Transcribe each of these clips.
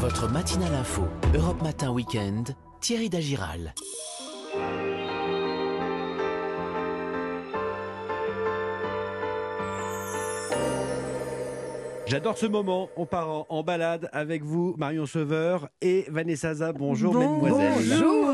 Votre matinale info, Europe Matin Weekend, Thierry Dagiral. J'adore ce moment. On part en, en balade avec vous, Marion Sauveur et Vanessa Zah. Bonjour, Bon- mesdemoiselles. bonjour.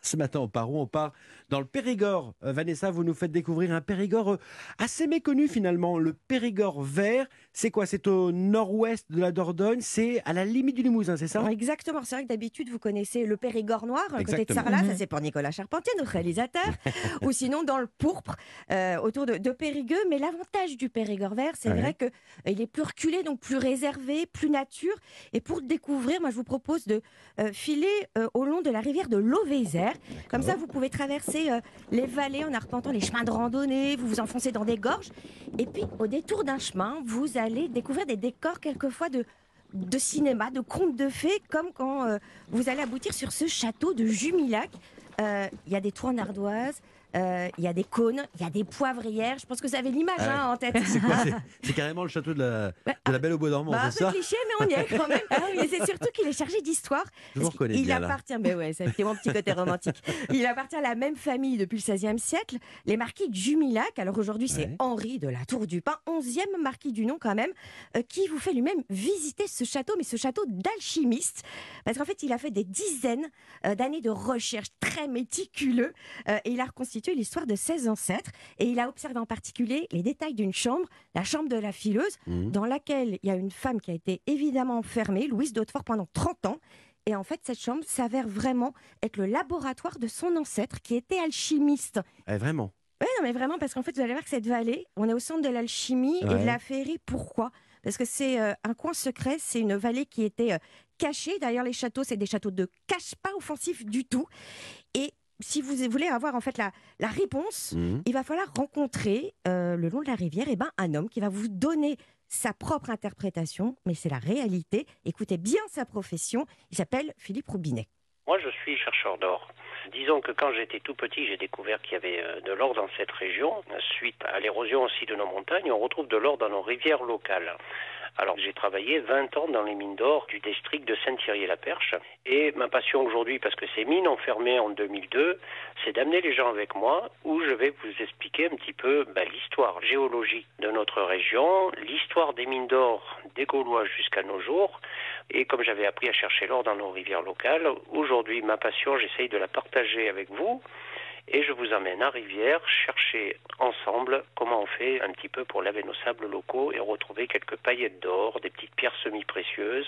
Ce matin, on part où On part dans le Périgord. Euh, Vanessa, vous nous faites découvrir un Périgord euh, assez méconnu finalement. Le Périgord vert, c'est quoi? C'est au nord-ouest de la Dordogne. C'est à la limite du Limousin, c'est ça? Exactement, c'est vrai que d'habitude vous connaissez le Périgord noir, le côté de. Sarlat, Mhm. ça c'est pour Nicolas Charpentier, notre réalisateur, ou sinon dans le pourpre, euh, autour de, de Périgueux. Mais l'avantage du Périgord vert, c'est Ouais. vrai que euh, il est plus reculé, donc plus réservé, plus nature. Et pour le découvrir, moi je vous propose de filer au long de la rivière de Comme ça, vous pouvez traverser euh, les vallées en arpentant les chemins de randonnée, vous vous enfoncez dans des gorges. Et puis, au détour d'un chemin, vous allez découvrir des décors quelquefois de, de cinéma, de contes de fées, comme quand euh, vous allez aboutir sur ce château de Jumilac. Euh, Il y a des toits en ardoise, il y a des cônes, il y a des poivrières. Je pense que vous avez l'image Ah ouais. hein, en tête. C'est quoi C'est- C'est carrément le château de la, de la Belle au Bois dormant, Bah, un c'est cliché, mais on y est quand même. Et c'est surtout qu'il est chargé d'histoire. Je vous reconnais qu'il bien là. appartient, mais ouais, mon petit côté romantique. Il appartient à la même famille depuis le XVIe siècle, les marquis de Jumilac. Alors aujourd'hui, c'est Ouais. Henri de la Tour du Pin, 11e marquis du nom quand même, euh, qui vous fait lui-même visiter ce château, mais ce château d'alchimiste. Parce qu'en fait, il a fait des dizaines euh, d'années de recherche très méticuleux euh, et il a reconstitué l'histoire de 16 ancêtres. Et il a observé en particulier les détails d'une chambre, la chambre de la fileuse, Mhm. dans laquelle il y a une femme qui a été évidemment enfermée, Louise d'Hautefort, pendant 30 ans. Et en fait, cette chambre s'avère vraiment être le laboratoire de son ancêtre qui était alchimiste. Eh, vraiment. Oui, non, mais vraiment, parce qu'en fait, vous allez voir que cette vallée, on est au centre de l'alchimie et de la féerie. Pourquoi? Parce que c'est euh, un coin secret, c'est une vallée qui était euh, cachée. D'ailleurs, les châteaux, c'est des châteaux de cache pas offensifs du tout. Et si vous voulez avoir en fait la, la réponse, Mhm. il va falloir rencontrer euh, le long de la rivière eh ben, un homme qui va vous donner sa propre interprétation, mais c'est la réalité. Écoutez bien sa profession. Il s'appelle Philippe Roubinet. Moi, je suis chercheur d'or. Disons que quand j'étais tout petit, j'ai découvert qu'il y avait euh, de l'or dans cette région. Suite à l'érosion aussi de nos montagnes, on retrouve de l'or dans nos rivières locales. Alors, j'ai travaillé 20 ans dans les mines d'or du district de Saint-Thierry-la-Perche. Et ma passion aujourd'hui, parce que ces mines ont fermé en 2002, c'est d'amener les gens avec moi où je vais vous expliquer un petit peu bah, l'histoire géologique de notre région, l'histoire des mines d'or des Gaulois jusqu'à nos jours. Et comme j'avais appris à chercher l'or dans nos rivières locales, aujourd'hui, ma passion, j'essaye de la partager avec vous. Et je vous amène à Rivière chercher ensemble comment on fait un petit peu pour laver nos sables locaux et retrouver quelques paillettes d'or, des petites pierres semi-précieuses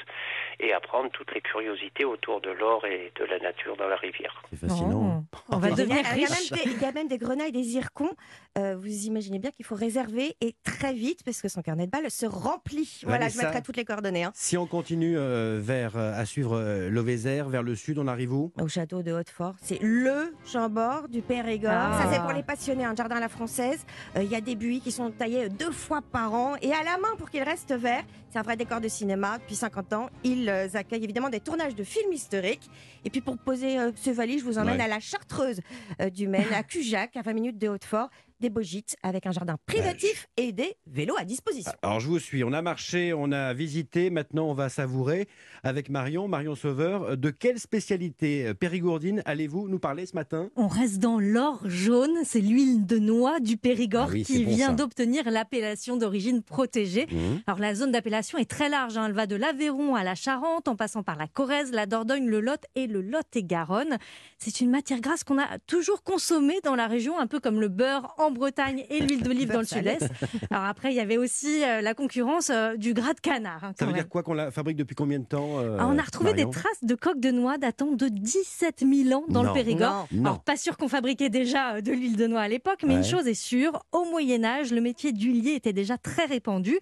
et apprendre toutes les curiosités autour de l'or et de la nature dans la rivière. C'est fascinant. Oh, on va Il y a- devenir il y a riche. même des- il y a même des grenailles, des zircons. Euh, vous imaginez bien qu'il faut réserver et très vite parce que son carnet de balles se remplit. Voilà, je mettrai toutes les coordonnées. hein. Si on continue euh, vers, euh, à suivre euh, l'Auvézère, vers le sud, on arrive où? Au château de Hautefort, c'est le chambord du Périgord. Ah. Ça, c'est pour les passionnés, un jardin à la française. Euh, Il y a des buis qui sont taillés deux fois par an et à la main pour qu'ils restent verts. C'est un vrai décor de cinéma. Depuis 50 ans, ils euh, accueillent évidemment des tournages de films historiques. Et puis pour poser euh, ce valise, je vous emmène Ouais. à la Chartreuse euh, du Maine, à Cujac, à 20 minutes de Hautefort. Des beaux gîtes avec un jardin privatif et des vélos à disposition. Alors je vous suis, on a marché, on a visité, maintenant on va savourer avec Marion, Marion Sauveur. Euh, De quelle spécialité euh, périgourdine allez-vous nous parler ce matin? On reste dans l'or jaune, c'est l'huile de noix du Périgord Ah oui, qui bon, vient d'obtenir l'appellation d'origine protégée. Mhm. Alors la zone d'appellation est très large, hein. elle va de l'Aveyron à la Charente, en passant par la Corrèze, la Dordogne, le Lot et le Lot-et-Garonne. C'est une matière grasse qu'on a toujours consommée dans la région, un peu comme le beurre en Bretagne et l'huile d'olive dans le sud-est. Alors après, il y avait aussi euh, la concurrence euh, du gras de canard. hein, Ça veut même. dire quoi qu'on la fabrique depuis combien de temps euh, Ah, on a retrouvé Marion des traces de coques de noix datant de 17 000 ans dans Non. le Périgord. Non. Alors, pas sûr qu'on fabriquait déjà de l'huile de noix à l'époque, mais une chose est sûre, au Moyen Âge, le métier d'huilier était déjà très répandu.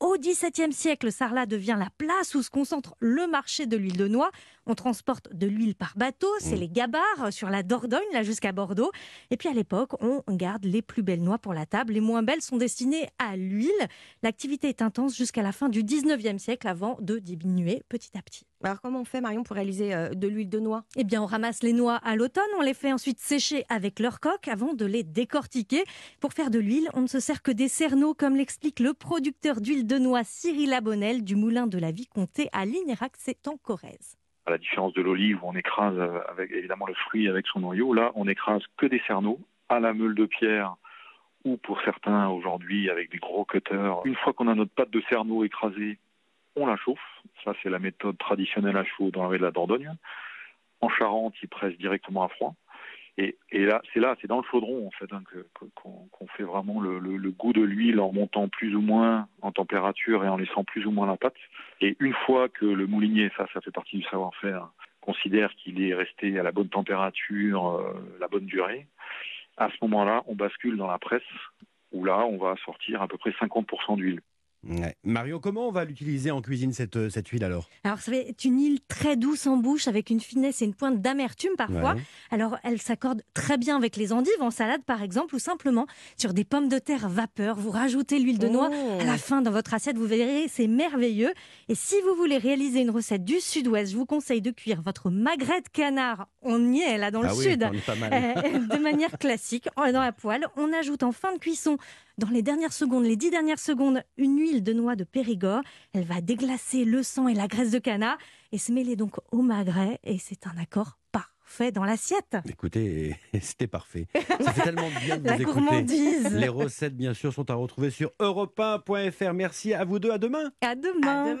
Au XVIIe siècle, Sarlat devient la place où se concentre le marché de l'huile de noix. On transporte de l'huile par bateau, c'est Mm. les gabarres euh, sur la Dordogne, là jusqu'à Bordeaux. Et puis à l'époque, on garde les plus belles noix pour la table. Les moins belles sont destinées à l'huile. L'activité est intense jusqu'à la fin du XIXe siècle avant de diminuer petit à petit. Alors comment on fait Marion pour réaliser euh, de l'huile de noix? Eh bien, on ramasse les noix à l'automne, on les fait ensuite sécher avec leur coque avant de les décortiquer. Pour faire de l'huile, on ne se sert que des cerneaux, comme l'explique le producteur d'huile de noix Cyril Abonnel du moulin de la Vicomté à Lignérac, c'est en Corrèze. À la différence de l'olive où on écrase évidemment le fruit avec son noyau, là on écrase que des cerneaux à la meule de pierre ou pour certains aujourd'hui avec des gros cutters. Une fois qu'on a notre pâte de cerneau écrasée, on la chauffe. Ça, c'est la méthode traditionnelle à chaud dans la vallée de la Dordogne. En Charente, ils pressent directement à froid. Et, là, c'est là, c'est dans le chaudron en fait hein, qu'on fait vraiment le goût de l'huile en montant plus ou moins en température et en laissant plus ou moins la pâte. Et une fois que le moulinier, ça, ça fait partie du savoir-faire, considère qu'il est resté à la bonne température, euh, la bonne durée, à ce moment-là, on bascule dans la presse où là, on va sortir à peu près 50% d'huile. Ouais. Marion, comment on va l'utiliser en cuisine cette, euh, cette huile alors? Alors, ça une huile très douce en bouche, avec une finesse et une pointe d'amertume parfois. Ouais. Alors, elle s'accorde très bien avec les endives en salade, par exemple, ou simplement sur des pommes de terre vapeur. Vous rajoutez l'huile de noix à la fin dans votre assiette, vous verrez, c'est merveilleux. Et si vous voulez réaliser une recette du sud-ouest, je vous conseille de cuire votre magret de canard. On y est là dans le ah oui, sud. on est pas mal. Euh, de manière classique, dans la poêle. On ajoute en fin de cuisson, dans les dernières secondes, les dix dernières secondes, une huile de noix de Périgord. Elle va déglacer le sang et la graisse de canard et se mêler donc au magret. Et c'est un accord parfait dans l'assiette. Écoutez, c'était parfait. Ça fait tellement bien de La vous écouter. gourmandise. Les recettes, bien sûr, sont à retrouver sur europe1.fr. Merci à vous deux. À demain. À demain. À demain.